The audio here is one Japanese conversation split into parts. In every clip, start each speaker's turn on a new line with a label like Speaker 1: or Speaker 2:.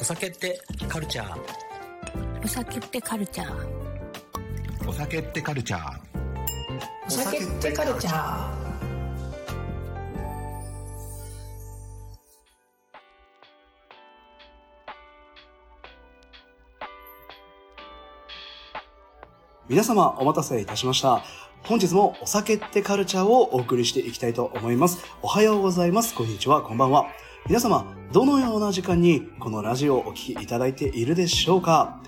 Speaker 1: お酒ってカルチャー？
Speaker 2: お酒ってカルチャー？
Speaker 3: お酒ってカルチャー
Speaker 4: お酒ってカルチャー
Speaker 5: 皆様お待たせいたしました。本日もお酒ってカルチャーをお送りしていきたいと思います。おはようございます。こんにちは。こんばんは。皆様、どのような時間にこのラジオをお聞きいただいているでしょうか？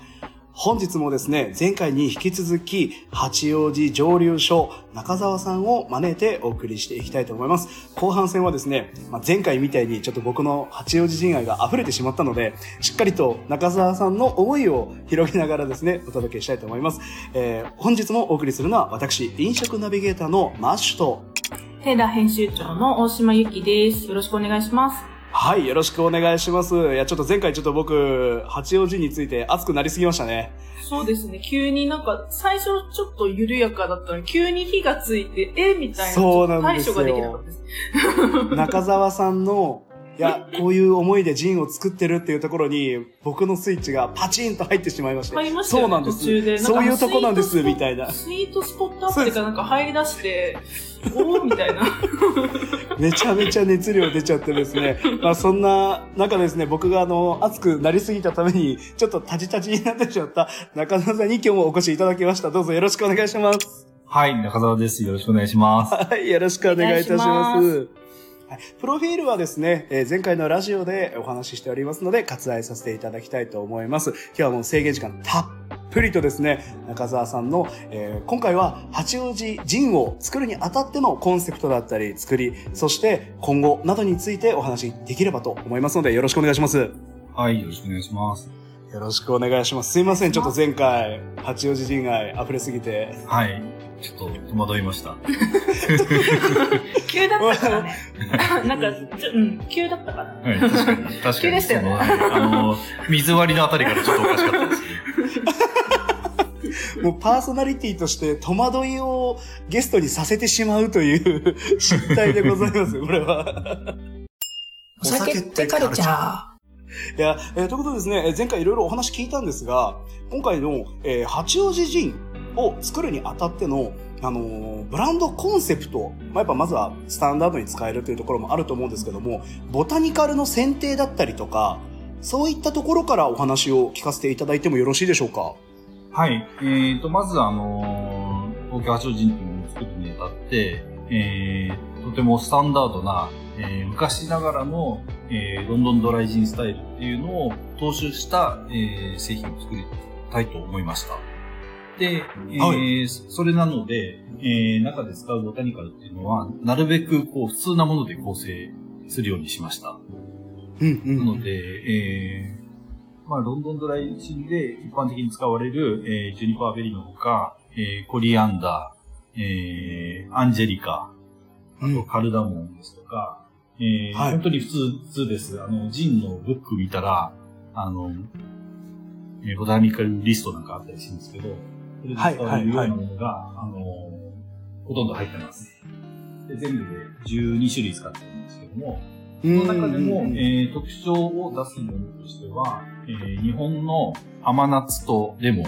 Speaker 5: 本日もですね、前回に引き続き、八王子蒸留所中澤さんを招いてお送りしていきたいと思います。後半戦はですね、まあ、前回みたいにちょっと僕の八王子人愛が溢れてしまったので、しっかりと中澤さんの思いを広げながらですね、お届けしたいと思います。えー本日もお送りするのは私、飲食ナビゲーターのマッシュと、
Speaker 4: ヘイダ編集長の大島由紀です。よろしくお願いします。
Speaker 5: はい、よろしくお願いします。いや、ちょっと前回ちょっと僕、八王子について熱くなりすぎましたね。
Speaker 4: そうですね、急になんか、最初ちょっと緩やかだったのに、急に火がついて、えみたいな。
Speaker 5: そうなんですよ
Speaker 4: 対処ができなかったです。
Speaker 5: 中澤さんの、いや、こういう思いでジンを作ってるっていうところに、僕のスイッチがパチンと入ってしまいまして。
Speaker 4: 入りました
Speaker 5: そうなんです。
Speaker 4: 途中でなんか
Speaker 5: そういうとこなんです、
Speaker 4: スイートスポ
Speaker 5: みたいな。
Speaker 4: スイートスポットアプリがなんか入り出して、おーみたいな。
Speaker 5: めちゃめちゃ熱量出ちゃってですね。まあそんな中ですね、僕があの、熱くなりすぎたために、ちょっとタジタジになってしまった中澤さんに今日もお越しいただきました。どうぞよろしくお願いします。
Speaker 6: はい、中澤です。よろしくお願いします。
Speaker 5: はい、よろしくお願いいたします。プロフィールはですね、えー前回のラジオでお話ししておりますので、割愛させていただきたいと思います。今日はもう制限時間たっぷりとですね、中澤さんの、えー今回は八王子ジンを作るにあたってのコンセプトだったり、作り、そして今後などについてお話しできればと思いますので、よろしくお願いします。よ
Speaker 6: はい、よろしくお願いします。
Speaker 5: ろしくお願いします。すいません、ちょっと前回、八王子人愛溢れすぎて。
Speaker 6: はい、ちょっと戸惑いました。
Speaker 4: 急だったからね。なんか、ちょ、うん、急だったから。
Speaker 6: はい、確かに。確かに。
Speaker 4: 急でしたよね
Speaker 6: あの、水割りのあたりからちょっとおかしかったですね。
Speaker 5: もうパーソナリティとして戸惑いをゲストにさせてしまうという失態でございます、これは。
Speaker 4: お酒ってカルチャ
Speaker 5: いや、えーということでですね、えー前回いろいろお話聞いたんですが、今回の、えー八王子ジンを作るにあたっての、あのーブランドコンセプト、まあ、やっぱまずはスタンダードに使えるというところもあると思うんですけども、ボタニカルの選定だったりとか、そういったところからお話を聞かせていただいてもよろしいでしょうか？
Speaker 6: はい、えーと、まずあのー東京八王子っていうのを作るにあたって、えー、とてもスタンダードな、えー昔ながらの、えーロンドンドライジンスタイルっていうのを踏襲した、えー製品を作りたいと思いました。で、えー
Speaker 5: は
Speaker 6: それなので、えー中で使うボタニカルっていうのは、なるべくこう普通なもので構成するようにしました。
Speaker 5: うんうん
Speaker 6: なので、えー、まあ、ロンドンドライチンで一般的に使われる、えー、ジュニパーベリーのほか、えー、コリアンダー、えー、アンジェリカ、あ
Speaker 5: うん
Speaker 6: とカルダモンですとか、えー
Speaker 5: はい
Speaker 6: 本当に普通普通です。あの、ジンのブック見たら、あの、えーボタニカルリストなんかあったりするんですけど、それで使われるようなものが、あの、ほとんど入ってます。で全部で12種類使ってるんですけども、その中でも、えー特徴を出すものとしては、えー日本の甘夏とレモン、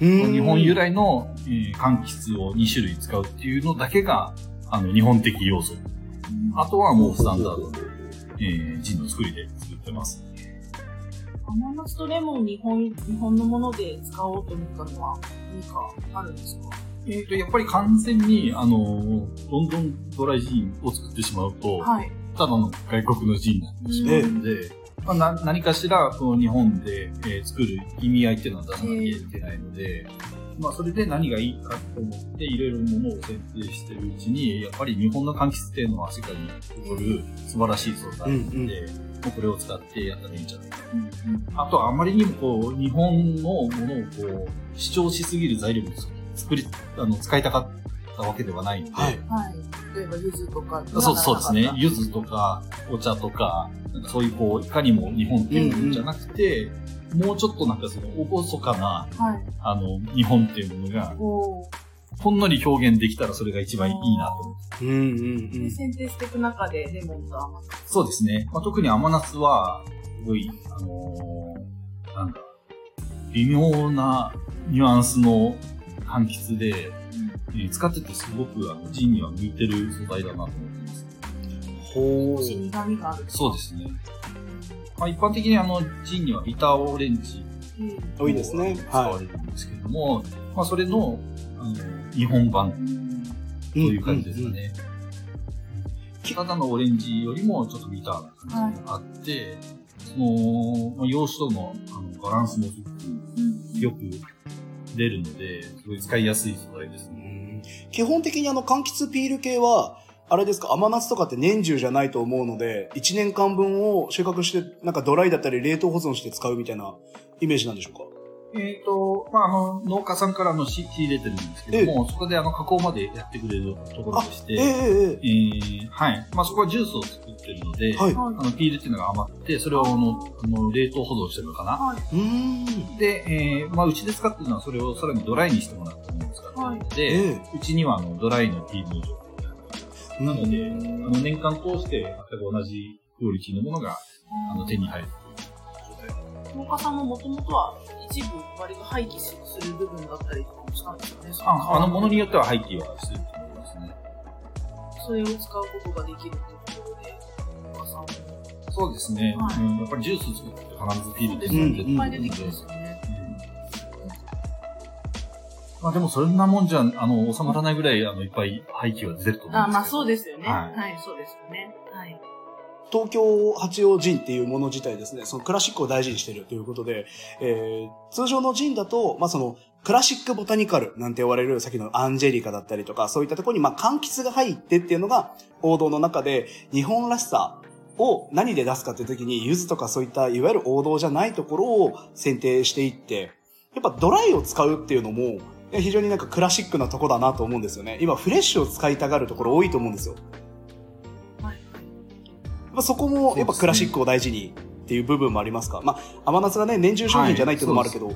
Speaker 5: うん
Speaker 6: 日本由来の、えー柑橘を2種類使うっていうのだけが、あの、日本的要素。あとはもうスタンダードの、えージンの作りで作ってます。
Speaker 4: ー。甘夏とレモン日本、日本のもので使おうと思ったのは何かあるんですか？
Speaker 6: えっ、と、やっぱり完全に、あの、ロンドンドライジンを作ってしまうと、
Speaker 4: はい。
Speaker 6: ただの外国のジンになってしまうので、まあ、な何かしらこの日本で、えー作る意味合いっていうのは出さなきゃいけないので、まあそれで何がいいかと思っていろいろものを選定してるうちに、やっぱり日本の柑橘っていうのは世界に誇る素晴らしい素材なので、もうこれを使ってやったらいいんじゃないか。あとはあまりにもこう、日本のものをこう、主張しすぎる材料を作り、あの、使いたかったわけではないので、
Speaker 5: はい
Speaker 4: はい。例えば、柚子とか。
Speaker 6: そうそうですね。柚子とか、お茶とか、なんかそういうこう、いかにも日本っていうのじゃなくて、もうちょっとなんかその、おごそかな、
Speaker 4: はい。
Speaker 6: あの、日本っていうものが、ほんのり表現できたらそれが一番いいなと思って。
Speaker 5: うんうんうん。
Speaker 4: で選定していく中でレモンと甘夏。
Speaker 6: そうですね。まあ、特に甘夏は、すごい、あのーなんだ、微妙なニュアンスの柑橘で、えー使っててすごくあのジンには向いてる素材だなと思ってます。
Speaker 5: ほ
Speaker 4: 少し苦味がある。
Speaker 6: そうですね。まあ、一般的にあの、ジンにはビターオレンジ
Speaker 4: うん
Speaker 5: 多いですね。
Speaker 6: 使わ
Speaker 5: は
Speaker 6: れるんですけども、まあ、それの、あの、日本版
Speaker 5: い。
Speaker 6: という感じですかね。ただのオレンジよりもちょっとビターな感じがあって、その、まあ、洋酒とのあのバランスもすごくよく出るので、すごい使いやすい素材です
Speaker 5: う
Speaker 6: ね。
Speaker 5: ん基本的にあの、柑橘ピール系は、あれですか、甘夏とかって年中じゃないと思うので、1年間分を収穫して、なんかドライだったり冷凍保存して使うみたいなイメージなんでしょうか？
Speaker 6: えっ、と、まあ、あの、農家さんからの仕仕入れてるんですけども、そこであの、加工までやってくれるところでして、
Speaker 5: えええ
Speaker 6: ーはい。まあ、そこはジュースを作ってるので、
Speaker 5: えはい。
Speaker 6: あの、ピールっていうのが余って、それをあの、あの冷凍保存してるのかな？
Speaker 4: はい。
Speaker 5: ーん。
Speaker 6: で、えーまあ、うちで使ってるのはそれをさらにドライにしてもらってるので、
Speaker 5: ええ
Speaker 6: うちにはあの、ドライのピールの状態なので、
Speaker 5: うん
Speaker 6: あの、年間通して全く同じクオリティのものが、あの、手に入るという状態。
Speaker 4: 農家さんももともとは一部割と廃棄する部分だったりとかもしたんですよね。
Speaker 6: あ、あの、ものによっては廃棄はすると思いますね。
Speaker 4: それを使うことができるっていうところで、農家さんも。
Speaker 6: そうですね。
Speaker 4: はい
Speaker 6: うん、やっぱりジュース作って必ずピール
Speaker 4: ですね。
Speaker 5: うん
Speaker 4: いっぱいま
Speaker 6: あでもそんなもんじゃ、あの、収まらないぐらい、あの、いっぱい廃棄は出ると思うんですけど。
Speaker 4: あ、まあそうですよね。
Speaker 6: は
Speaker 4: はいい、そうですよね。はい。
Speaker 5: 東京八王ジンっていうもの自体ですね、そのクラシックを大事にしているということで、えー、通常のジンだと、まあその、クラシックボタニカルなんて言われる、さっきのアンジェリカだったりとか、そういったところに、まあ、柑橘が入ってっていうのが王道の中で、日本らしさを何で出すかっていう時に、柚子とかそういった、いわゆる王道じゃないところを選定していって、やっぱドライを使うっていうのも、非常になんかクラシックなとこだなと思うんですよね。今、フレッシュを使いたがるところ多いと思うんですよ。
Speaker 4: はい。
Speaker 5: やっぱそこも、やっぱクラシックを大事にっていう部分もありますか？まあ、甘夏がね、年中商品じゃないっていうのもあるけど。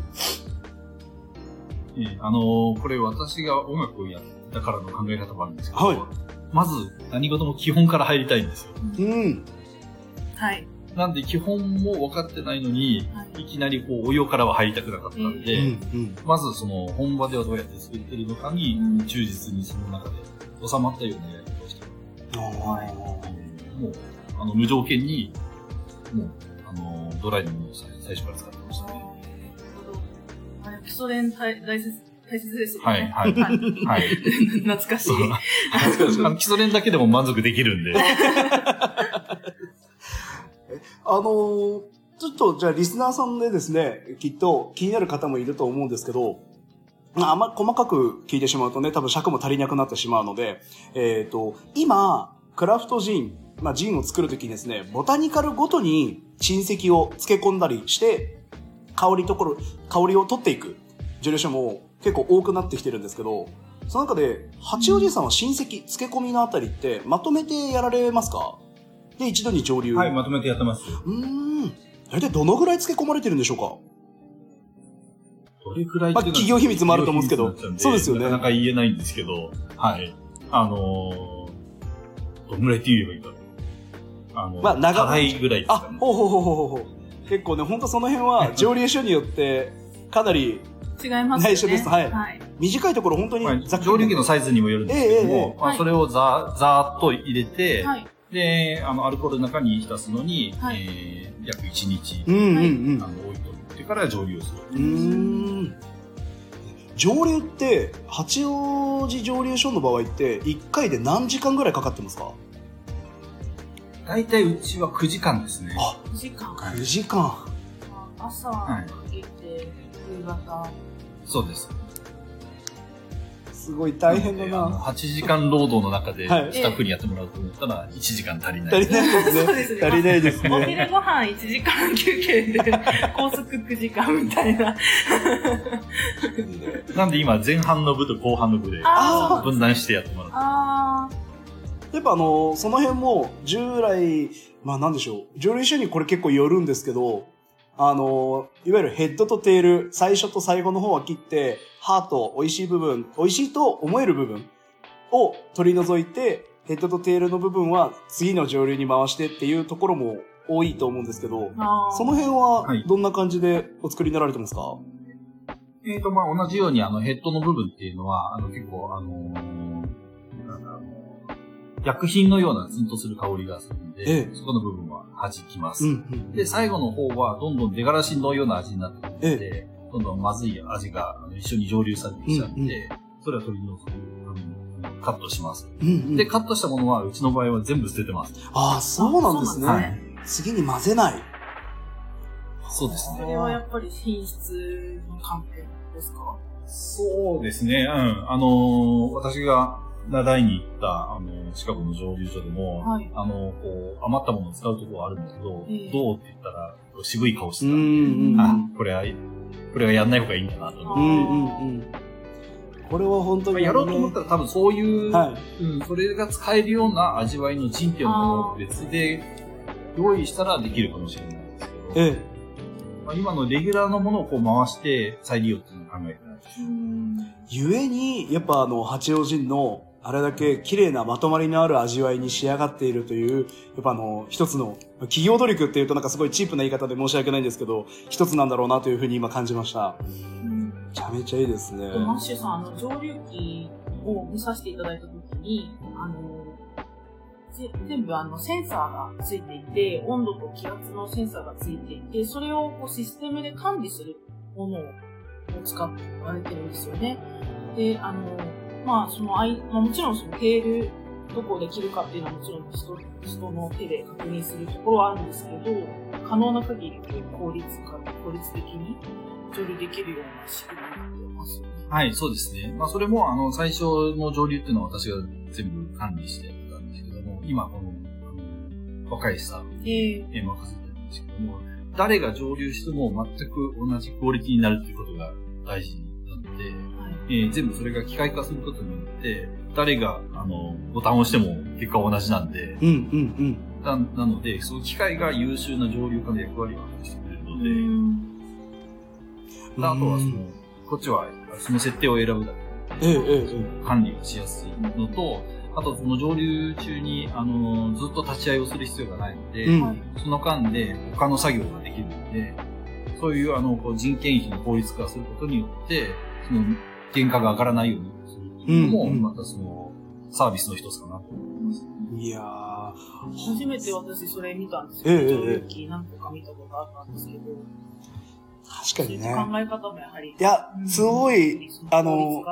Speaker 6: ええあのーこれ私が音楽をやったからの考え方もあるんですけど、
Speaker 5: はい
Speaker 6: まず何事も基本から入りたいんですよ。
Speaker 5: うん。
Speaker 4: はい。
Speaker 6: なんで基本も分かってないのに、
Speaker 4: はい
Speaker 6: いきなりこう、お湯からは入りたくなかったんで、
Speaker 5: うん。うん。
Speaker 6: まずその本場ではどうやって作ってるのかに
Speaker 4: うん
Speaker 6: 忠実にその中で収まったようなやり方をして
Speaker 5: あ
Speaker 4: はい
Speaker 5: ー
Speaker 6: もう、あの、無条件に、もう、あの、ドライのものを最最初から使ってましたね。
Speaker 4: あれ、基礎練大大切、大切ですよね。
Speaker 6: はいはい
Speaker 4: はい。
Speaker 6: はい。
Speaker 4: 懐かしい。
Speaker 6: そうあの基礎練だけでも満足できるんで。
Speaker 5: あのーちょっと、じゃあ、リスナーさんでですね、きっと気になる方もいると思うんですけど、まあ、あんま細かく聞いてしまうとね、多分尺も足りなくなってしまうので、えっ、と、今、クラフトジン、まあ、ジンを作るときにですね、ボタニカルごとに沈石を漬け込んだりして、香りところ、香りを取っていく、ジェレションも結構多くなってきてるんですけど、その中で、八王子さんは親戚、漬け込みのあたりって、まとめてやられますか？で、一度に上流。
Speaker 6: はい、まとめてやってます。
Speaker 5: うーん。大体どのぐらい漬け込まれてるんでしょうか？
Speaker 6: どれくらい
Speaker 5: まあ企業秘密もあると思うんですけどそうですよね
Speaker 6: なかなか言えないんですけど、はい。あのー、どんぐらいって言えばいいか。あの、
Speaker 5: まあ長
Speaker 6: 長いぐらいです
Speaker 5: あ
Speaker 6: かね、。
Speaker 5: ほうほうほうほうほう。結構ね、ほんとその辺は蒸留所によって、かなり
Speaker 4: 違いますよね。
Speaker 5: 内緒ですはい
Speaker 4: はい。
Speaker 5: 短いところ本当に
Speaker 6: まあ
Speaker 5: ざっくり
Speaker 6: 蒸留機のサイズにもよるんですけど
Speaker 5: えええ
Speaker 6: も、それをざざーっと入れて、
Speaker 4: はい。
Speaker 6: で、あの、アルコールの中に浸すのに、
Speaker 4: はい
Speaker 6: えー、約1日、
Speaker 5: うんうんうん
Speaker 6: あ。の、置いといてから蒸留をする。
Speaker 5: 蒸留って、八王子蒸留所の場合って、1回で何時間ぐらいかかってますか？
Speaker 6: 大体うちは9時間ですね。
Speaker 5: あ、
Speaker 4: 2時間。
Speaker 5: 9時間。
Speaker 4: 朝かけて、夕方。
Speaker 6: そうです。
Speaker 5: すごい大変だ
Speaker 6: なのであの
Speaker 5: な。
Speaker 6: 8時間労働の中で、
Speaker 5: はい
Speaker 6: スタッフにやってもらうと思ったら、1時間足りない。
Speaker 5: 足りないですね。
Speaker 4: そうですね
Speaker 5: 足りないです
Speaker 4: お
Speaker 5: ね。
Speaker 4: 昼ご飯1時間休憩で、高速9時間みたいな。
Speaker 6: なんで今、前半の部と後半の部で、
Speaker 5: あ
Speaker 6: 分断してやってもらって。
Speaker 4: あ
Speaker 5: やっぱあの、その辺も、従来、まあなんでしょう。蒸留所にこれ結構よるんですけど、あの、いわゆるヘッドとテール、最初と最後の方は切って、ハート、美味しい部分、美味しいと思える部分を取り除いて、ヘッドとテールの部分は次の蒸留に回してっていうところも多いと思うんですけど、その辺
Speaker 6: は
Speaker 5: はい。どんな感じでお作りになられてますか、
Speaker 6: えっ、と、まあ、同じように、あの、ヘッドの部分っていうのは、あの、結構、あのー薬品のようなツンとする香りがするんで、
Speaker 5: ええ
Speaker 6: そこの部分は弾きます。
Speaker 5: うんうん。
Speaker 6: で、最後の方は、どんどん出がらしのような味になってくるの
Speaker 5: え
Speaker 6: で、どんどんまずい味が一緒に蒸留されてきちゃって、
Speaker 5: うんうん
Speaker 6: それは取り除く、カットします。
Speaker 5: うんうん、
Speaker 6: で、カットしたものは、うちの場合は全部捨ててます。
Speaker 5: ああ、そうなんですね。
Speaker 6: はい
Speaker 5: 次に混ぜない。
Speaker 6: そうですね。
Speaker 4: それはやっぱり品質の観点ですか？
Speaker 6: そうですね。うん。あのー私が習いに行った、あのー近くの蒸留所でも、
Speaker 4: はい
Speaker 6: あのーこう、余ったものを使うところはあるんだけど、
Speaker 4: ええ
Speaker 6: どうって言ったら、渋い顔してた
Speaker 5: うん
Speaker 6: んで、
Speaker 5: うん
Speaker 6: あ、これは、これはやんない方がいいんだなと思って。
Speaker 5: これは本当に、
Speaker 6: まあやろうと思ったら多分そういう、
Speaker 5: はい。
Speaker 6: うん、それが使えるような味わいのジンっていうのを別で用意したらできるかもしれないですけど、
Speaker 5: ええ。
Speaker 6: まあ、今のレギュラーのものをこう回して再利用っていうのを考えてないです。
Speaker 4: うん。
Speaker 5: ゆえに、やっぱあの、八王子の、あれだけ綺麗なまとまりのある味わいに仕上がっているという、やっぱあの、一つの、企業努力っていうとなんかすごいチープな言い方で申し訳ないんですけど、一つなんだろうなというふうに今感じました。
Speaker 4: うん
Speaker 5: めちゃめちゃいいですね。
Speaker 4: でマッシュさん、あの、蒸留機を見させていただいたときに、あの、ぜ全部あの、センサーがついていて、温度と気圧のセンサーがついていて、それをこうシステムで管理するものを使われてるんですよね。で、あの、まあ、その、あいまあ、もちろんそのテール、どこできるかっていうのはもちろん人人の手で確認するところはあるんですけど、可能な限り効率化、効率的に蒸留できるような仕組みになってますよね。
Speaker 6: はい、そうですね。まあそれもあの最初の上流っていうのは私が全部管理してたんですけども、今この若いスタッフ
Speaker 4: ええ
Speaker 6: に任せてるんですけども、誰が上流しても全く同じクオリティになるっていうことが大事。えー全部それが機械化することによって、誰が、あの、ボタンを押しても結果は同じなんで、
Speaker 5: うんうん
Speaker 6: ななので、その機械が優秀な上流化の役割を果たしてくれるので、
Speaker 5: うん。
Speaker 6: あとはその
Speaker 5: うん、
Speaker 6: こっちはその設定を選ぶだけ
Speaker 5: ええええ
Speaker 6: で、管理がしやすいのと、あとその上流中に、あの、ずっと立ち会いをする必要がないので、
Speaker 5: うん。
Speaker 4: はい。
Speaker 6: その間で他の作業ができるので、そういうあの、こう人件費の効率化することによって、その、原価が上がらないようにするのも、
Speaker 5: うんうん
Speaker 6: またその、サービスの一つかなと思います。
Speaker 5: いやー、
Speaker 4: 初めて私それ見たんです
Speaker 5: ええええ
Speaker 4: けど、蒸留機何個か見たことあったんですけど、
Speaker 5: 確かにね。
Speaker 4: 考え方もやはり。
Speaker 5: いや、すごい、あの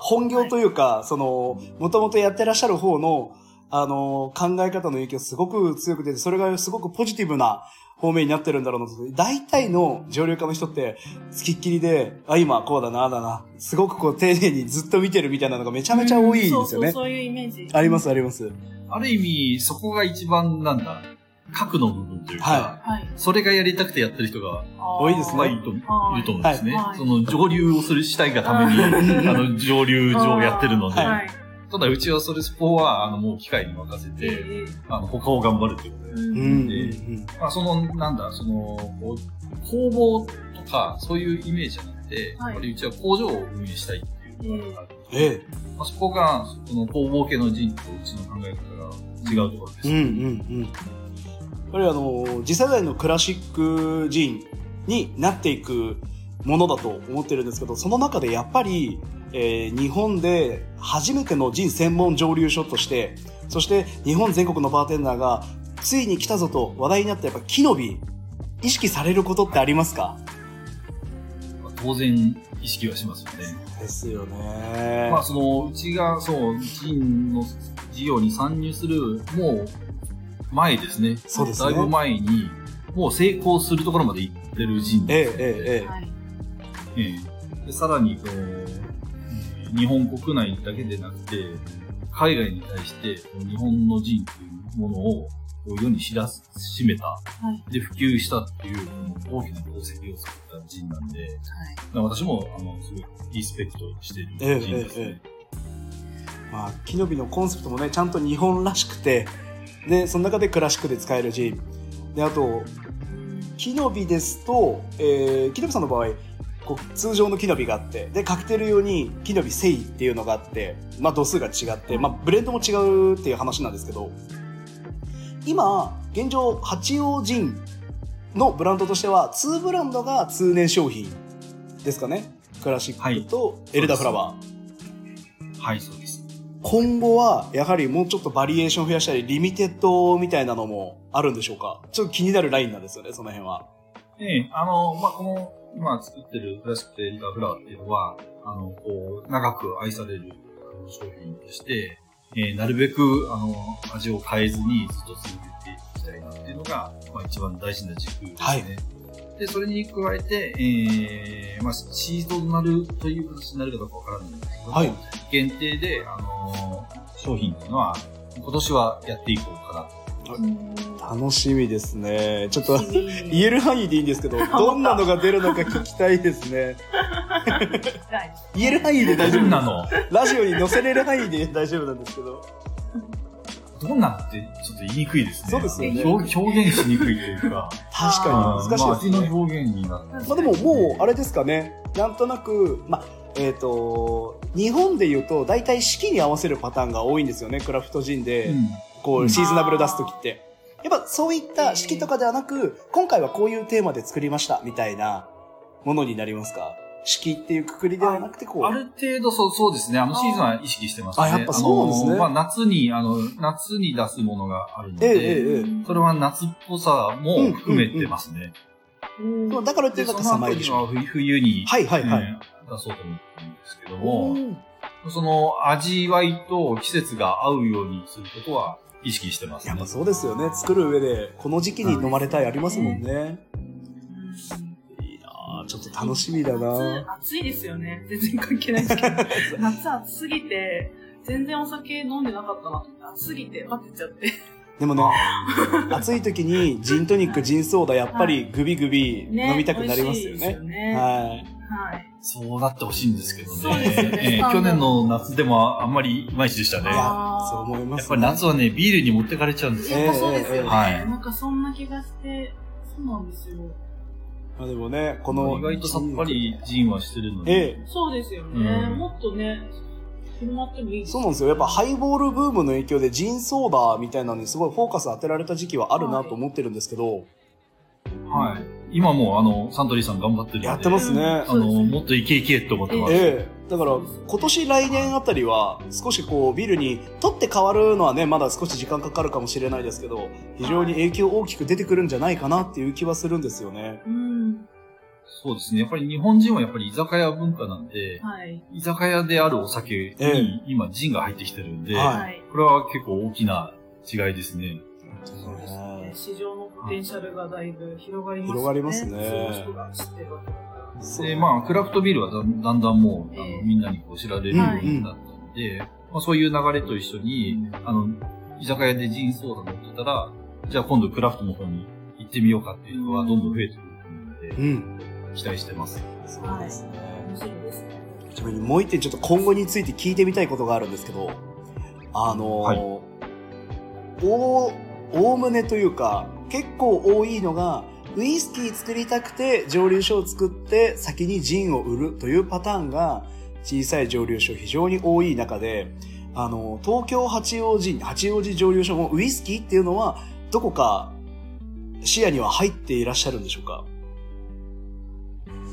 Speaker 5: 本業と
Speaker 4: う。
Speaker 5: いうか、その、もともとやってらっしゃる方の、あの、考え方の影響すごく強くて、それがすごくポジティブな方面になってるんだろうなと。大体の上流家の人って、付きっきりで、あ、今こうだな、ああだな。すごくこう丁寧にずっと見てるみたいなのがめちゃめちゃ多いんですよね。
Speaker 4: そうそう、そういうイメージ。
Speaker 5: あります、あります。
Speaker 6: ある意味、そこが一番なんだ、核の部分というか、
Speaker 5: は
Speaker 4: はい。
Speaker 6: それがやりたくてやってる人が
Speaker 5: 多いですね
Speaker 6: まあいいと、いる
Speaker 4: はい
Speaker 6: と思うんですね。
Speaker 4: はい
Speaker 6: その上流をするしたいがために、
Speaker 5: は い
Speaker 6: あの、上流上やってるので、
Speaker 5: はい
Speaker 4: はい。
Speaker 6: ただうちはそれ、そこは、あの、もう機械に任せ
Speaker 4: え
Speaker 6: て、
Speaker 4: え
Speaker 6: あの、他を頑張るっていうことで、
Speaker 5: うん。
Speaker 6: まあ、その、なんだ、その、こう工房とか、そういうイメージじゃなくて、
Speaker 4: はい
Speaker 6: やっぱりうちは工場を運営したいっていうのがある
Speaker 5: ええ。
Speaker 6: まあ、そこが、その工房系の人とうちの考え方が違うところです。
Speaker 5: うん、うん、うん。やっぱりあの、次世代のクラシックジンになっていくものだと思ってるんですけど、その中でやっぱり、えー日本で初めてのジン専門蒸留所として、そして日本全国のバーテンダーがついに来たぞと話題になったやっぱ木の実、意識されることってありますか？
Speaker 6: まあ当然、意識はしますよね。
Speaker 5: ですよね。
Speaker 6: まあ、その、うちが、そう、ジンの事業に参入する、もう、前ですね。
Speaker 5: そうですね。
Speaker 6: だいぶ前に、もう成功するところまで行ってるジン
Speaker 5: ええ
Speaker 6: ですので
Speaker 5: えええ
Speaker 4: はい。
Speaker 6: ええでさらにこう、えー日本国内だけでなくて、海外に対して、日本のジンというものをこう世に知らしめた、
Speaker 4: はい。
Speaker 6: で、普及したっていう、大きな功績を作ったジンなんで、
Speaker 4: はい。
Speaker 6: 私も、あの、すごいリスペクトして
Speaker 5: ええ
Speaker 6: るジンですね。
Speaker 5: えまあ、木の実のコンセプトもね、ちゃんと日本らしくて、で、その中でクラシックで使えるジン。で、あと、木の実ですと、えー、木の実さんの場合、こう通常の木の実があって、で、カクテル用に木の実繊維っていうのがあって、まあ度数が違って、まあブレンドも違うっていう話なんですけど、今、現状、ハチオウジンのブランドとしては、2ブランドが通年商品ですかね？クラシックとエルダフラワー。
Speaker 6: はい、そうです。
Speaker 5: 今後は、やはりもうちょっとバリエーション増やしたり、リミテッドみたいなのもあるんでしょうか？ちょっと気になるラインなんですよね、その辺は。
Speaker 6: ええ、あの、まあ、この、今作ってるクラシックとエルダフラワーっていうのは、あの、こう、長く愛される商品として、えーなるべく、あの、味を変えずにずっと続けていきたいなっていうのが、まあ、一番大事な軸ですね。
Speaker 5: はい
Speaker 6: で、それに加えて、えー、まあ、シーズナルという形になるかどうかわからないんですけども、
Speaker 5: はい
Speaker 6: 限定で、あの商品っていうのは、今年はやっていこうかなと。
Speaker 5: 楽しみですね。ちょっと、言
Speaker 4: 言
Speaker 5: える範囲でいいんですけど、どんなのが出るのか聞きたいですね。言える範囲で大丈夫
Speaker 6: なの？
Speaker 5: ラジオに載せれる範囲で大丈夫なんですけど。
Speaker 6: どんなのってちょっと言いにくいですね。
Speaker 5: そうですよね
Speaker 6: 表表現しにくいというか。
Speaker 5: 確かに難しい
Speaker 6: まあ
Speaker 5: ですね。
Speaker 6: 味の表現になる。
Speaker 5: まあでももう、あれですかね。なんとなく、まあ、えっ、と、日本で言うと、大体四季に合わせるパターンが多いんですよね。クラフトジンで、
Speaker 6: うん
Speaker 5: こう、
Speaker 6: うん
Speaker 5: シーズナブル出すときって。やっぱそういった四季とかではなく、今回はこういうテーマで作りました、みたいなものになりますか？四季っていうくくりではなくて、こう。
Speaker 6: ある程度そう、そうですね。あのシーズンは意識してますね。
Speaker 5: あやっぱそうなんですね
Speaker 6: あのまあ夏に、あの、夏に出すものがあるの
Speaker 5: ええ
Speaker 6: で、
Speaker 5: ええええ
Speaker 6: それは夏っぽさも含めてますね。
Speaker 5: まあだからって
Speaker 6: で、
Speaker 5: なんか
Speaker 6: その後
Speaker 5: 様でしょ。
Speaker 6: 冬冬に、
Speaker 5: はいはいはい
Speaker 6: えー出そうと思ってるんですけど
Speaker 5: う
Speaker 6: も、
Speaker 5: ん
Speaker 6: その味わいと季節が合うようにすることは意識してますね。
Speaker 5: やっぱそうですよね。作る上で、この時期に飲まれたいありますもんね。いいなぁ。ちょっと楽しみだな
Speaker 4: 暑いですよね。全然関係ないですけど。夏暑すぎて、全然お酒飲んでなかったな。暑すぎて、待ってちゃって。
Speaker 5: でもね、暑い時にジントニック、ジンソーダ、やっぱりグビグビ飲みたくなりますよ
Speaker 4: 美味しい
Speaker 5: ね。はい。
Speaker 4: はい。
Speaker 6: そうなってほしいんですけどね。
Speaker 4: そうですよね
Speaker 6: えー去年の夏でもあんまりいまいちでしたね。
Speaker 5: いや
Speaker 6: や、
Speaker 5: そう思います、
Speaker 6: っぱり夏はね、ビールに持ってかれちゃうんですよ。
Speaker 5: ええ
Speaker 4: やっぱそうですよね。
Speaker 6: はい
Speaker 4: なんかそんな気がして、そうなんですよ。
Speaker 5: まあでもね、この。
Speaker 6: 意外とさっぱりジンはしてるので。
Speaker 5: ええ。
Speaker 4: そうですよね。
Speaker 6: うん
Speaker 4: もっとね、広まってもいい
Speaker 5: そうなんですよ。やっぱハイボールブームの影響でジンソーダみたいなのにすごいフォーカス当てられた時期はあるなと思ってるんですけど、
Speaker 6: はい。今もあの、サントリーさん頑張ってるんで。
Speaker 5: やってますね。
Speaker 6: あの、もっといけいけって思ってます。
Speaker 5: ええだから、今年来年あたりは、少しこう、ビルに、取って変わるのはね、まだ少し時間かかるかもしれないですけど、非常に影響大きく出てくるんじゃないかなっていう気はするんですよね。
Speaker 4: うん。
Speaker 6: そうですね。やっぱり日本人はやっぱり居酒屋文化なんで、
Speaker 4: はい。
Speaker 6: 居酒屋であるお酒
Speaker 5: ええ
Speaker 6: に今ジンが入ってきてるんで、
Speaker 5: はい
Speaker 4: はい。
Speaker 6: これは結構大きな違いですね。
Speaker 4: そうですね。市場のポテンシャルがだいぶ広がりますね。
Speaker 5: 広がりますね
Speaker 4: そういう人が知ってるわけだから。
Speaker 5: そう
Speaker 6: で、まあ、クラフトビールはだんだんだんもう、あ
Speaker 4: ええ
Speaker 6: のみんなにこう知られるようになったので、まあ、そういう流れと一緒に、あの、居酒屋でジンソーダ飲んでたら、じゃあ今度クラフトの方に行ってみようかっていうのがどんどん増えてくるので、
Speaker 5: うん。
Speaker 6: 期待してます。
Speaker 5: そうですね。
Speaker 4: 楽しみですね。
Speaker 5: ちなみにもう一点ちょっと今後について聞いてみたいことがあるんですけど、あのー
Speaker 6: はい
Speaker 5: おおむねというか、結構多いのが、ウイスキー作りたくて蒸留所を作って先にジンを売るというパターンが小さい蒸留所非常に多い中で、あの、東京八王子、八王子蒸留所もウイスキーっていうのはどこか視野には入っていらっしゃるんでしょうか？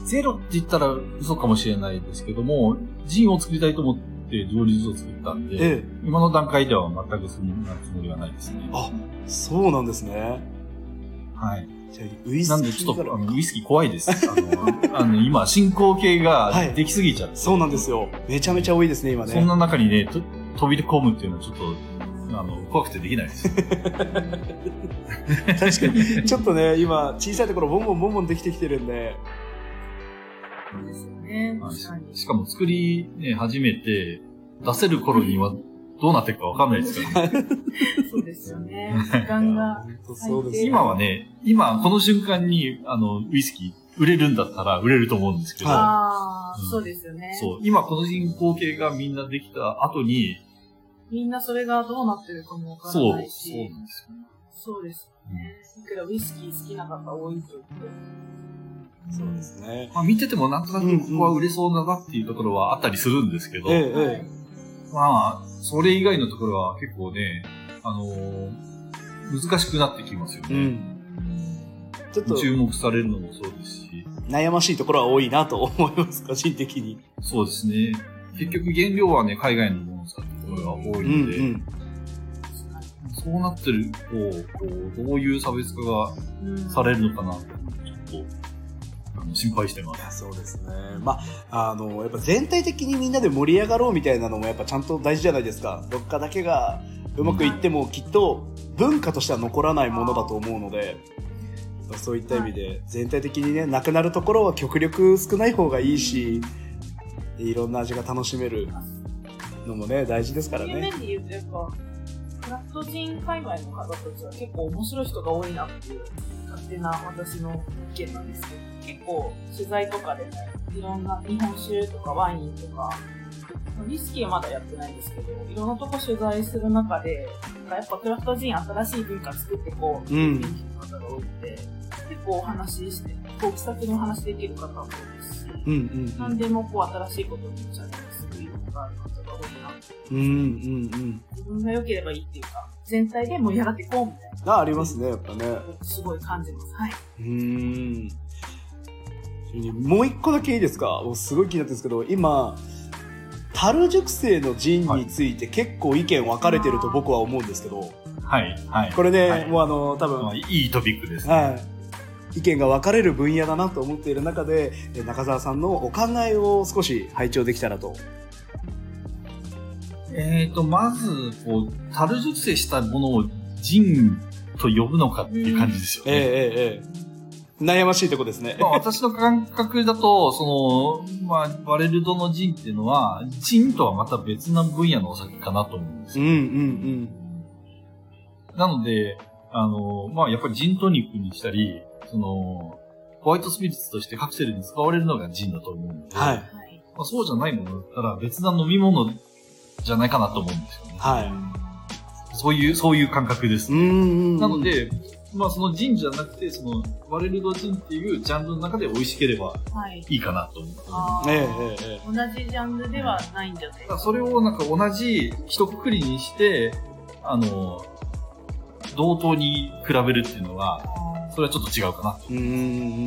Speaker 6: ゼロって言ったら嘘かもしれないですけども、ジンを作りたいと思って蒸留所を作ったんで、
Speaker 5: ええ。
Speaker 6: 今の段階では全くそんなつもりはないですね。
Speaker 5: あ、そうなんですね。
Speaker 6: はい。
Speaker 5: じゃあウイスキー
Speaker 6: なんでちょっと、あの、ウイスキー怖いです。あの、あの今、進行形が
Speaker 5: はい
Speaker 6: できすぎちゃって。
Speaker 5: そうなんですよ。めちゃめちゃ多いですね、今ね。
Speaker 6: そんな中にね、と飛び込むっていうのはちょっと、あの、怖くてできないです。
Speaker 5: 確かに。ちょっとね、今、小さいところボンボンボンボンできてきてるんで。
Speaker 4: そうですよね。
Speaker 6: はい。しかも作り、ね、始めて、出せる頃にはどうなっていくかわかんないですからね。
Speaker 4: そうですよね。時間が。
Speaker 6: 今はね、今この瞬間に、あの、ウイスキー売れるんだったら売れると思うんですけど、
Speaker 5: は
Speaker 4: ああ、
Speaker 6: うん
Speaker 4: そうですよね。
Speaker 6: そう、今この人口系がみんなできた後に、
Speaker 4: みんなそれがどうなってるかもわから
Speaker 6: そう、そう
Speaker 4: ないし。
Speaker 6: なんですよね。
Speaker 4: そうですよね。いくらウイスキー好きな方多いと言って。
Speaker 5: そうですね。
Speaker 6: まあ見ててもなんとなくここは売れそうだなっていうところはあったりするんですけど、
Speaker 5: ええ、
Speaker 4: はい
Speaker 5: え
Speaker 6: まあ、それ以外のところは結構ね、あのー難しくなってきますよね。
Speaker 5: うん。ちょっと
Speaker 6: 注目されるのもそうですし。
Speaker 5: 悩ましいところは多いなと思います、個人的に。
Speaker 6: そうですね。結局原料はね、海外のもの使ってるところが多い
Speaker 5: うん
Speaker 6: ので、
Speaker 5: うん。
Speaker 6: そうなってると、こう、どういう差別化が
Speaker 4: うん
Speaker 6: されるのかなと、ちょっと、心配してます。
Speaker 5: そうですね。まあ、あの、やっぱ全体的にみんなで盛り上がろうみたいなのもやっぱちゃんと大事じゃないですか。どっかだけがうまくいってもきっと文化としては残らないものだと思うので、そういった意味で全体的にね、なくなるところは極力少ない方がいいし、いろんな味が楽しめるのもね、大事ですからね。
Speaker 4: 面で言うと、やっぱ、クラフトジン界隈の方たちは結構面白い人が多いなっていう、勝手な私の意見なんですけど、結構取材とかでも、いろんな日本酒とかワインとか、ウイスキーはまだやってないんですけど、いろんなとこ取材する中で、なんかやっぱクラフトジン新しい文化作ってこう、
Speaker 5: うん
Speaker 4: っていう方が多くて、結構お話しして、こう気さくにお話しできる方も多いですし、
Speaker 5: うんうんう
Speaker 4: 何
Speaker 5: ん。
Speaker 4: でもこう新しいことにチャレンジする意欲がある方が多いな
Speaker 5: うんうんうん。
Speaker 4: 自分が良ければいいっていうか、全体で盛り上がっていこうみたいな。
Speaker 5: がありますね、やっぱね。
Speaker 4: すごい感じます。はい。
Speaker 5: うーん。もう一個だけいいですか？もうすごい気になってるんですけど、今、樽熟成のジンについて結構意見分かれてると僕は思うんですけど、
Speaker 6: はい、はい。
Speaker 5: これね、
Speaker 6: はい
Speaker 5: もうあの、多分、
Speaker 6: まあ、いいトピックですね。
Speaker 5: はい。意見が分かれる分野だなと思っている中で、え中澤さんのお考えを少し拝聴できたらと。
Speaker 6: えーと、まず、こう、樽熟成したものをジンと呼ぶのかっていう感じですよね。
Speaker 5: ええええええ悩ましいとこですね。
Speaker 6: まあ、私の感覚だと、その、まあ、バレルドのジンっていうのは、ジンとはまた別な分野のお酒かなと思うんですよ。
Speaker 5: うんうん
Speaker 6: なので、あの、まあ、やっぱりジントニックにしたり、その、ホワイトスピリッツとしてカクテルに使われるのがジンだと思うので、
Speaker 5: うん。はい。
Speaker 4: はい。
Speaker 6: まあ、そうじゃないものだったら別な飲み物じゃないかなと思うんですよね。
Speaker 5: はい。
Speaker 6: そういう、そういう感覚です
Speaker 5: う。ん。
Speaker 6: なの、で、まあそのジンじゃなくて、そのバレルドジンっていうジャンルの中で美味しければ
Speaker 4: はい。
Speaker 6: いいかなと思って。
Speaker 4: あー
Speaker 5: えええええ
Speaker 4: 同じジャンルではないんじゃない
Speaker 6: だからそれをなんか同じ一括りにして、あの、同等に比べるっていうのは、それはちょっと違うかな。
Speaker 5: え。うーん。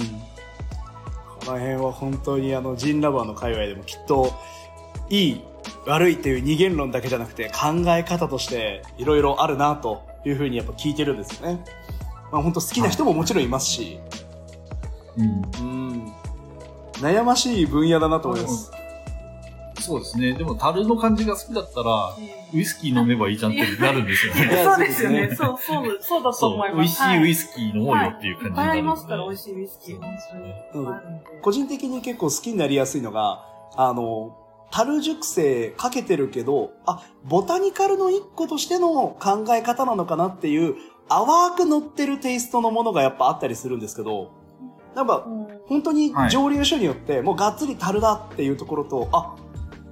Speaker 5: この辺は本当にあの、ジンラバーの界隈でもきっと、いい、悪いっていう二元論だけじゃなくて考え方としていろいろあるなというふうにやっぱ聞いてるんですよね。まあ本当好きな人ももちろんいますし、
Speaker 6: うん。
Speaker 5: うん。悩ましい分野だなと思います。
Speaker 6: そうですね。でも、樽の感じが好きだったら、
Speaker 4: ええ
Speaker 6: ウイスキー飲めばいいじゃんってなるんですよ
Speaker 5: い
Speaker 6: ね。
Speaker 5: や
Speaker 4: そうですよね。
Speaker 5: そ
Speaker 4: そう、そう、そうだと
Speaker 6: そう
Speaker 4: 思い。
Speaker 6: 美
Speaker 4: ます。
Speaker 6: 味しいウイ
Speaker 4: ス
Speaker 6: スキー飲もうよっていう感じになる
Speaker 4: いありますから、美
Speaker 6: の
Speaker 4: 味しいウイスキー、本当に。
Speaker 5: うん個人的に結構好きになりやすいのが、あの、樽熟成かけてるけど、あ、ボタニカルの一個としての考え方なのかなっていう、淡く乗ってるテイストのものがやっぱあったりするんですけど、なんか、
Speaker 4: うん。
Speaker 5: 本当に
Speaker 6: はい。
Speaker 5: 蒸留所によって、もうがっつり樽だっていうところと、あ、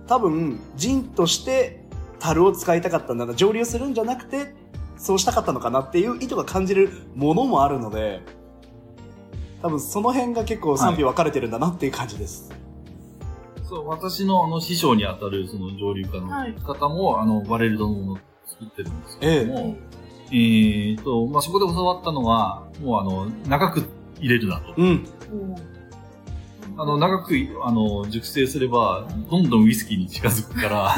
Speaker 5: 多分、ジンとして樽を使いたかったんだな、蒸留するんじゃなくて、そうしたかったのかなっていう意図が感じるものもあるので、多分その辺が結構賛否分かれてるんだなっていう感じです。
Speaker 6: そう、私のあの師匠にあたるその上流家の
Speaker 4: はい。
Speaker 6: 方も、あの、バレルドのものを作ってるんですけども、えーと、まあ、そこで教わったのは、もうあの、長く入れるなと。
Speaker 5: うん。
Speaker 4: うん
Speaker 6: あの、長く、あの、熟成すれば、どんどんウイスキーに近づくか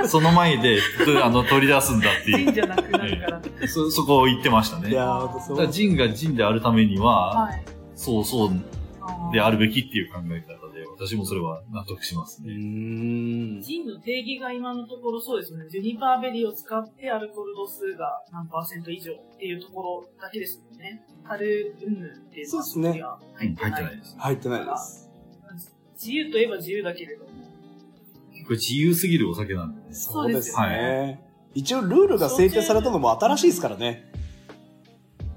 Speaker 6: ら、その前で、あの、取り出すんだってい
Speaker 4: ジンじゃなくなるから。
Speaker 6: う、そ、そこを言ってましたね。
Speaker 5: い
Speaker 6: だ
Speaker 5: やー、ほんとそう。
Speaker 6: からジンがジンであるためには、
Speaker 4: はい。
Speaker 6: そうそうであるべきっていう考え方で、私もそれは納得します
Speaker 5: う
Speaker 6: ね。
Speaker 4: ジンの定義が今のところそうですよね。ジュニパーベリーを使ってアルコール度数が何パーセント以上っていうところだけですもんね。樽うんっていうのは
Speaker 5: そうですね
Speaker 4: は
Speaker 6: うん
Speaker 4: 入ってない。
Speaker 6: 入ってないです。
Speaker 5: 入ってないです。
Speaker 4: 自由といえば自由だけれども。
Speaker 6: これ自由すぎるお酒なんでね。
Speaker 5: そうです
Speaker 4: そう
Speaker 6: です
Speaker 5: ね。一応ルールが制定されたのも新しいですからね。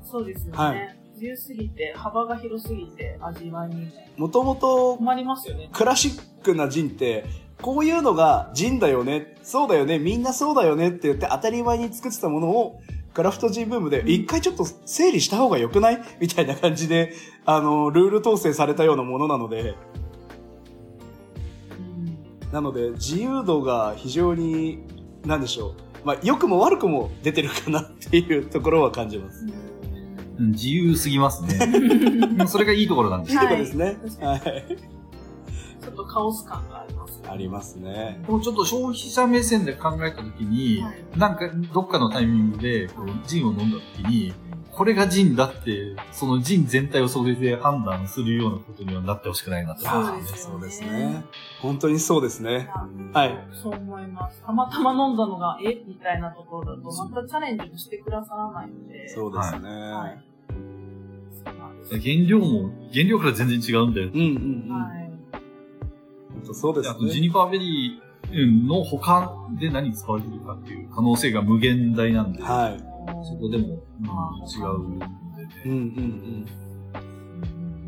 Speaker 4: そうですよね。
Speaker 5: はい
Speaker 4: 自由すぎて、幅が広すぎて、味わいに
Speaker 5: もともと
Speaker 4: 困りますよね。
Speaker 5: クラシックなジンって、こういうのがジンだよね、そうだよね、みんなそうだよねって言って当たり前に作ってたものを、クラフトジンブームで一回ちょっと整理した方が良くない？みたいな感じで、あの、ルール統制されたようなものなので、
Speaker 4: うん
Speaker 5: なので自由度が非常に、なんでしょう。まあ、良くも悪くも出てるかなっていうところは感じます。
Speaker 6: うん自由すぎますね。それがいいところなんです
Speaker 5: いい
Speaker 6: よ。
Speaker 5: とこですね。はい。
Speaker 4: ちょっとカオス感がありますね。
Speaker 5: ありますね。
Speaker 6: でもちょっと消費者目線で考えたときに、
Speaker 4: はい
Speaker 6: なんかどっかのタイミングでこうジンを飲んだときに、これがジンだって、そのジン全体をそれで判断するようなことにはなってほしくないなって思いますね。
Speaker 4: そうですよね
Speaker 5: そうですね。本当にそうですね。はい。
Speaker 4: そう思います。たまたま飲んだのが、え？みたいなところだと、またチャレンジもしてくださらないので。
Speaker 5: そうですね。
Speaker 4: はい。そうなんです
Speaker 6: 原料も、原料から全然違うんだよ。
Speaker 5: うんうんうん。
Speaker 4: はい。
Speaker 5: 本当そうです
Speaker 6: あとジ
Speaker 5: ね。
Speaker 6: ニファーベリーの他で何使われてるかっていう可能性が無限大なんで、
Speaker 5: はい。
Speaker 6: そこでも、うん
Speaker 4: あ
Speaker 6: 違うんでね。
Speaker 5: うんうんう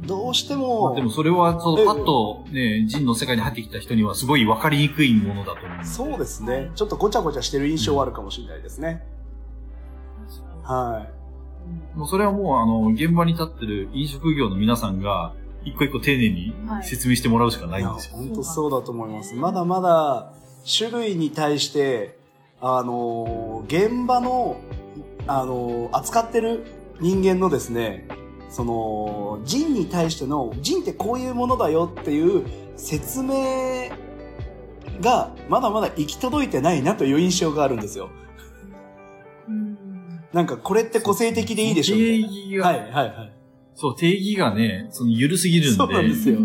Speaker 5: ん。どうして
Speaker 6: ま
Speaker 5: も
Speaker 6: あ、でもそれは、そのパッとね、ジンの世界に入ってきた人にはすごい分かりにくいものだと思う。
Speaker 5: そうですね。ちょっとごちゃごちゃしてる印象はあるかもしれないですね。
Speaker 4: 確か
Speaker 5: は
Speaker 4: に
Speaker 6: もうそれはもう、あの、現場に立ってる飲食業の皆さんが、一個一個丁寧に
Speaker 4: はい
Speaker 6: 説明してもらうしか
Speaker 5: い。
Speaker 6: ないんですよ。
Speaker 5: 本当そうだと思います。まだまだ種類に対して、あの、現場の、あの、扱ってる人間のですね、その、ジンに対しての、ジンってこういうものだよっていう説明が、まだまだ行き届いてないなという印象があるんですよ。
Speaker 4: うん。
Speaker 5: なんか、これって個性的でいいでしょ
Speaker 6: 定義が、
Speaker 5: はい、はい、はい。
Speaker 6: そう、定義がね、その緩すぎるんで、
Speaker 5: そうなんですよ。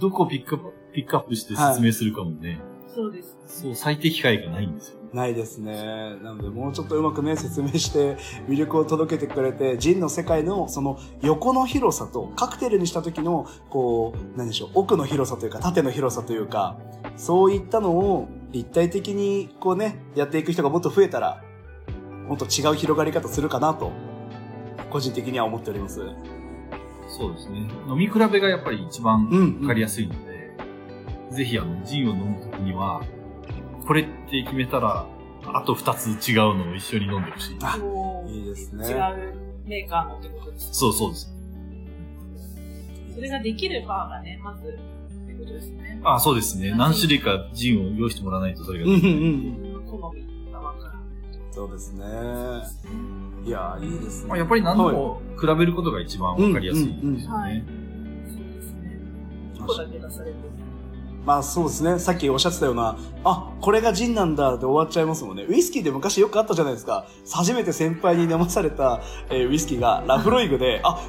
Speaker 6: どこをピックアップ、ピックアップして説明するかもね、
Speaker 4: そうです。
Speaker 6: そう、最適解がないんですよ。
Speaker 5: ないですね。なので、もうちょっとうまくね、説明して、魅力を届けてくれて、ジンの世界の、その、横の広さと、カクテルにした時の、こう、なんでしょう、奥の広さというか、縦の広さというか、そういったのを、立体的に、こうね、やっていく人がもっと増えたら、もっと違う広がり方するかなと、個人的には思っております。
Speaker 6: そうですね。飲み比べがやっぱり一番
Speaker 5: うん、
Speaker 6: わかりやすいので、ぜひあの、ジンを飲むときには、これって決めたら、あと二つ違うのを一緒に飲んでほしい。
Speaker 5: あいいですね
Speaker 4: 違うメーカーのってことです。
Speaker 6: そうそうです。
Speaker 4: それができるバーがね、まず、ってことですね。
Speaker 6: あ、そうですね。何種類かジンを用意してもらわないとそれが
Speaker 5: うん、うん、う
Speaker 6: できない。
Speaker 4: 好みがわからない。
Speaker 5: そうですね。いやー、いいですね。
Speaker 6: まあ、やっぱり何度も比べることが一番わかりやすいんですよ
Speaker 4: はい
Speaker 6: ね。。
Speaker 4: そうですね。一個だけ出されてる。
Speaker 5: まあそうですね。さっきおっしゃってたような、あ、これがジンなんだで終わっちゃいますもんね。ウイスキーで昔よくあったじゃないですか。初めて先輩に飲まされた、えー、ウイスキーがラフロイグで、あ、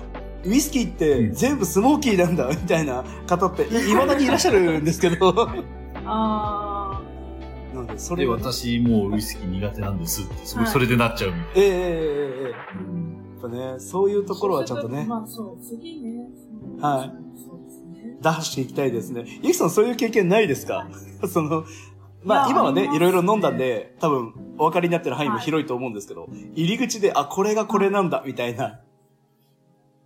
Speaker 5: ウイスキーって全部スモーキーなんだ、みたいな方って、いまだにいらっしゃるんですけど。
Speaker 4: ああ。
Speaker 5: なんで、それ、ね、
Speaker 6: 私もうウイスキー苦手なんですって、そ,、れでなっちゃうみたい
Speaker 5: な。ええええええ。やっぱね、そういうところはちゃんとね。
Speaker 4: まあそう、次ね。
Speaker 5: はい。出していきたいですね。ゆきさんそういう経験ないですか？その、まあ今はね、いろいろ飲んだんで、多分お分かりになってる範囲も広いと思うんですけど、入り口で、あ、これがこれなんだ、みたいな。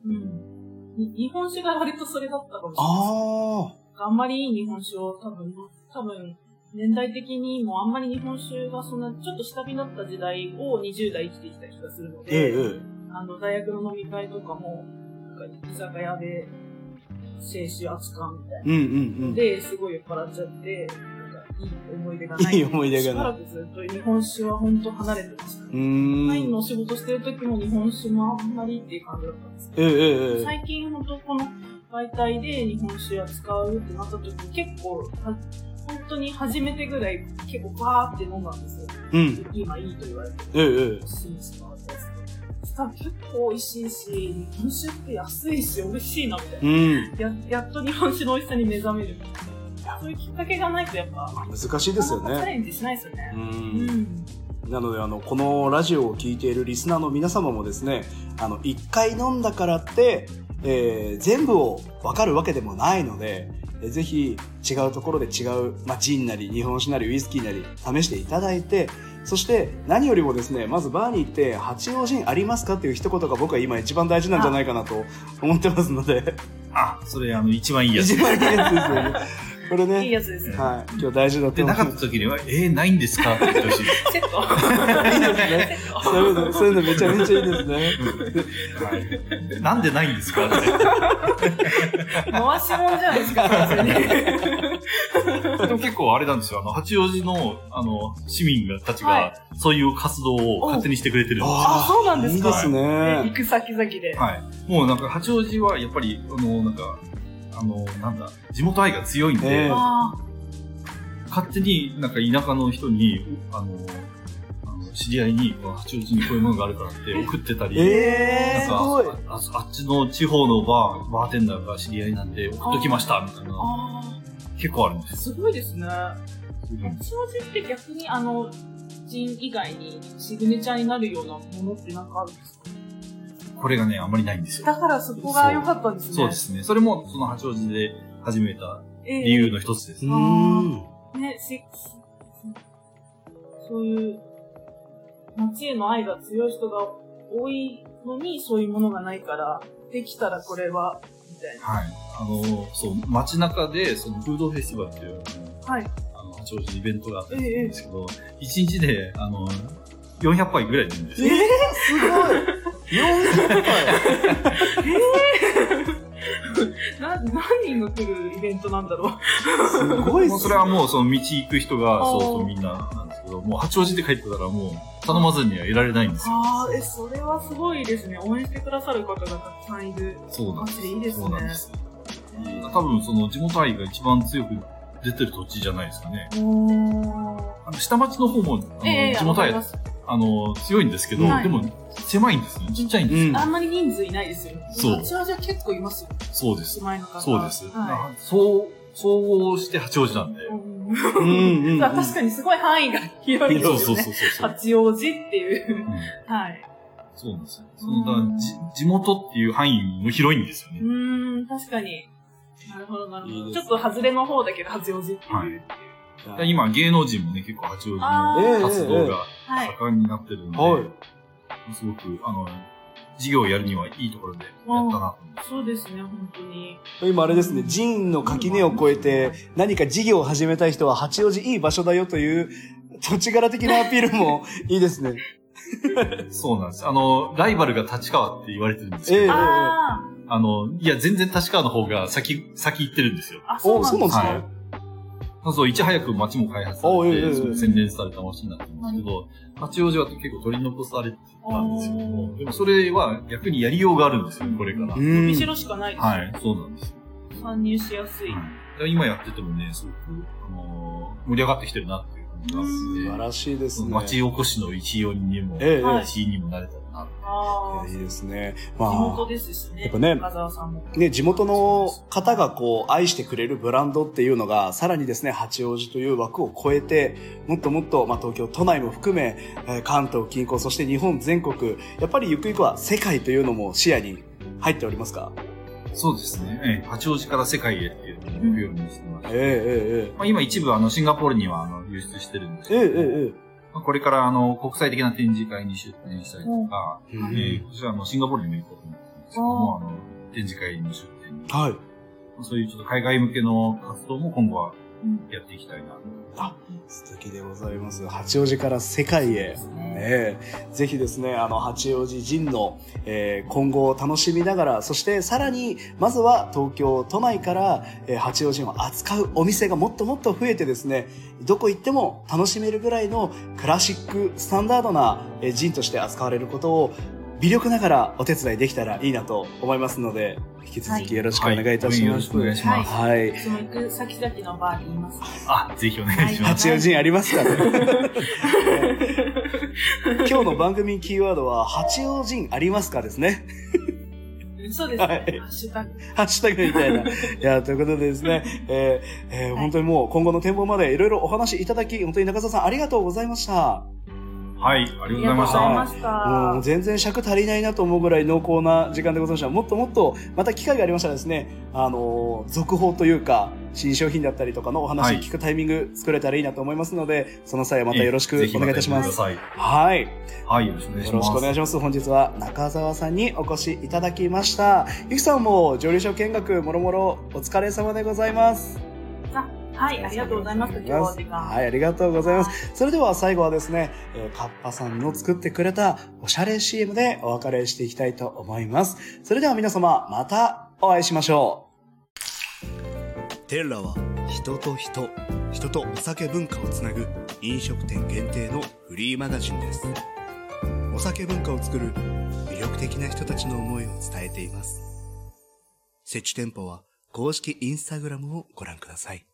Speaker 4: うん。に日本酒が割とそれだったかもしれないです。
Speaker 5: あ
Speaker 4: あんまりいい日本酒を多分、多分、年代的にもあんまり日本酒がそんな、ちょっと下火だった時代を20代生きてきた気がするので、
Speaker 5: ええ。
Speaker 4: あの、大学の飲み会とかも、なんか居酒屋で、清酒扱うみたいな。
Speaker 5: うんうんうん。
Speaker 4: で、すごい酔っ払っちゃって、なんか、いい思い出がない。
Speaker 5: いい思い出がない
Speaker 4: しばらくずっと日本酒は本当離れてました。
Speaker 5: うーん。
Speaker 4: ワインのお仕事してる時も日本酒もあんまりっていう感じだったんですけ
Speaker 5: ええ
Speaker 4: ど。最近本当この媒体で日本酒扱うってなった時結構、は本当に初めてぐらい結構バーって飲んだんですよ。
Speaker 5: うん。
Speaker 4: 今いいと言われて
Speaker 5: ええ
Speaker 4: したら結構美味しいし、日本酒って安いし美味しいなみたいな。
Speaker 5: うん。
Speaker 4: ややっと日本酒の美味しさに目覚める。そういうきっかけがないとやっぱ、
Speaker 5: まあ難しいですよね。
Speaker 4: チャレンジしないですよね
Speaker 5: う。。
Speaker 4: うんん。
Speaker 5: なので、あの、このラジオを聞いているリスナーの皆様もですね、あの、一回飲んだからって、えー全部を分かるわけでもないので、えーぜひ違うところで違う、まあ、ジンなり日本酒なりウイスキーなり試していただいて、そして何よりもですね、まずバーに行って、八王子ありますかっていう一言が僕は今一番大事なんじゃないかなと思ってますので、
Speaker 6: な。あ、それあの、一番いいやつ
Speaker 5: 一。番いいやつですよね。これ
Speaker 4: いい
Speaker 5: ね、
Speaker 4: やつですね。
Speaker 5: はい。今日大事だと
Speaker 6: で、
Speaker 5: 思
Speaker 6: ないかった時には、えー、ないんですか？って言ってほしい。
Speaker 4: セット
Speaker 5: いいですね。そういうの、そういうのめちゃめちゃいいですね。
Speaker 6: はい。なんでないんですか？って。
Speaker 4: 回しもんじゃないですか。
Speaker 6: でも結構あれなんですよ。あの、八王子の、あの、市民たち
Speaker 4: はい
Speaker 6: が、そういう活動を勝手にしてくれてるんですよ。
Speaker 4: あそうなんですか
Speaker 5: いいですね
Speaker 4: 行。く先々で。
Speaker 6: はい。もうなんか、八王子はやっぱり、あの、なんか、あの、なんだ、地元愛が強いんで、勝手になんか田舎の人に、あの、あの知り合いに、八王子にこういうものがあるからって送ってたり、
Speaker 5: ええー、
Speaker 6: なんか。あああっちの地方のバー、バーテンダーが知り合いなんで送っときました、みたい
Speaker 4: ー
Speaker 6: な、
Speaker 4: あ
Speaker 6: 結構あるんで
Speaker 4: ー、
Speaker 6: す。
Speaker 4: すごいですね。
Speaker 6: うん
Speaker 4: 八王子って逆にあの、ジン以外にシグネチャーになるようなものってなんかあるんですか？
Speaker 6: これがね、あんまりないんですよ。
Speaker 4: だからそこが良かったんですね。
Speaker 6: そうで。すね。それも、その八王子で始めた
Speaker 4: ええ
Speaker 6: 理由の一つです。
Speaker 5: うーん。
Speaker 4: ね、し、そういう、街への愛が強い人が多いのに、そういうものがないから、できたらこれは、みたいな。
Speaker 6: はい。あの、そう、街中で、そのフードフェスティバルっていう、
Speaker 4: はい。
Speaker 6: あの、八王子イベントがあったりするんですけど、一、日で、あの、400杯ぐらい出るんですよ。
Speaker 5: えー、すごい。400回。
Speaker 4: な、何人が来るイベントなんだろう。
Speaker 5: すごいっすね。
Speaker 6: もうそれはもうその道行く人が、そうそうみんななんですけど、もう八王子で帰ってたらもう頼まずにはいられないんですよ。
Speaker 4: ああ、え、それはすごいですね。応援してくださる方がたくさんいる。
Speaker 6: そうなんです。
Speaker 4: マジでいいですね
Speaker 6: そうなんです。多分その地元愛が一番強く出てる土地じゃないですかね。あの下町の方も、あの
Speaker 4: ええ
Speaker 6: 地元愛、あの、強いんですけど、
Speaker 4: はい
Speaker 6: でも狭いんですね。ちっちゃいんですよ。
Speaker 5: うん
Speaker 4: あんまり人数いないですよね。
Speaker 6: そう
Speaker 4: 八王子は結構いますよ。
Speaker 6: そうです
Speaker 4: の方。
Speaker 6: そうです。
Speaker 4: は
Speaker 6: そう、総合して八王子なんで。
Speaker 4: い。うん
Speaker 5: うんうんうん。
Speaker 4: 確かにすごい範囲が広いですよね。
Speaker 6: そうそうそうそう。
Speaker 4: 八王子っていう。
Speaker 6: うん
Speaker 4: はい。
Speaker 6: そうなんですよ。そのだからじ地元っていう範囲も広いんですよね
Speaker 4: う。ーん、確かに。なるほど、なるほど。
Speaker 5: いいです
Speaker 4: ちょっと外れの方だけど、八王子っていう。
Speaker 6: はい今、芸能人もね、結構八王子
Speaker 4: あ
Speaker 6: の
Speaker 5: ー
Speaker 6: 活動が
Speaker 4: はい。
Speaker 6: 盛んになってるので、
Speaker 5: はい。
Speaker 6: すごく、あの、事業をやるにはいいところでやったなと思います。
Speaker 4: そうですね、本当に。
Speaker 5: 今あれですね、寺院の垣根を越えて何か事業を始めたい人は八王子いい場所だよという土地柄的なアピールも いいですね。
Speaker 6: そうなんです。あの、ライバルが立川って言われてるんですけど、
Speaker 5: ええ
Speaker 4: あ
Speaker 6: あの、いや、全然立川の方が先、先行ってるんですよ。
Speaker 4: あ、あ、そう
Speaker 5: なんですね。
Speaker 6: はいそう、いち早く街も開発されて、洗練された街になってるんですけど、八王子は結構取り残されてたんですけども、でもそれは逆にやりようがあるんですよ、これから。
Speaker 5: う
Speaker 4: 伸
Speaker 5: ん
Speaker 4: びしろしかないです。
Speaker 6: はい、そうなんです。
Speaker 4: 参入しやすい。
Speaker 6: はい今やっててもね、すごく、あのー盛り上がってきてるなっていう感じがあ
Speaker 5: 素晴
Speaker 6: って、
Speaker 5: らしいですね。
Speaker 6: 町おこしの一員にも、一員にもなれたらなって。
Speaker 4: ああ、
Speaker 5: いいですね。
Speaker 4: 地
Speaker 5: ま
Speaker 4: 元
Speaker 5: あ、
Speaker 4: ですしね。
Speaker 5: やっぱね
Speaker 4: 深澤さんも。
Speaker 5: ね、地元の方がこう愛してくれるブランドっていうのがさらにですね、八王子という枠を超えて、もっともっと、まあ、東京都内も含め、えー関東近郊、そして日本全国、やっぱりゆくゆくは世界というのも視野に入っておりますか？
Speaker 6: そうですね。ええ八王子から世界へっていうのを目標にしてまして、
Speaker 5: ええ
Speaker 6: まあ、今一部あのシンガポールにはあの輸出してるんです
Speaker 5: ええええ
Speaker 6: けど、
Speaker 5: えええ
Speaker 6: まあこれからあの国際的な展示会に出展したりとか、
Speaker 5: えうん。
Speaker 6: えー。今年はあのシンガポールにも行こうと思ってるんですけども、あの展示会の出展。に、
Speaker 5: はい。
Speaker 6: そういうちょっと海外向けの活動も今後は
Speaker 4: うん。
Speaker 6: やっていきたいなと。
Speaker 5: あ、素敵でございます。八王子から世界へ。ねえ、ぜひですね、あの、八王子人の、えー今後を楽しみながら、そしてさらに、まずは東京都内から、えー八王子を扱うお店がもっともっと増えてですね、どこ行っても楽しめるぐらいのクラシック、スタンダードな、えージンとして扱われることを、微力ながらお手伝いできたらいいなと思いますので、引き続きよろしくお願いいたします。
Speaker 6: はいよろしくお願いします。
Speaker 5: はい。
Speaker 4: その行く先々のバーにいます。
Speaker 6: あ、ぜひお願いします。
Speaker 5: 八王子にありますかね 今日の番組キーワードは、八王子ありますかですね。
Speaker 4: そうですね。
Speaker 5: はい
Speaker 4: ハッシュタグ。
Speaker 5: ハッシュタグみたいな。いや、ということでですね、えーえー本当にもう今後の展望までいろいろお話いただき、本当に中澤さんありがとうございました。
Speaker 6: はい、ありがとうございまし
Speaker 4: ありがとうござい
Speaker 6: た。
Speaker 4: ました。
Speaker 5: もう全然尺足りないなと思うぐらい濃厚な時間でございました。もっともっと、また機会がありましたらですね、あのー続報というか、新商品だったりとかのお話
Speaker 6: はい
Speaker 5: 聞くタイミング作れたらいいなと思いますので、その際はまたよろしくお願いいたします。
Speaker 6: ください。
Speaker 5: はい。
Speaker 6: はい、よろしくお願いし
Speaker 5: よろしくお
Speaker 6: ます。
Speaker 5: 願いします。本日は中澤さんにお越しいただきました。ゆきさんも上流所見学もろもろお疲れ様でございます。
Speaker 4: あ、はい、ありがとうございます。今日はお時間。
Speaker 5: はい、ありがとうございます。それでは最後はですね、えーカッパさんの作ってくれたおしゃれ CM でお別れしていきたいと思います。それでは皆様、またお会いしましょう。テッラは人と人、人とお酒文化をつなぐ飲食店限定のフリーマガジンです。お酒文化を作る魅力的な人たちの思いを伝えています。設置店舗は公式インスタグラムをご覧ください。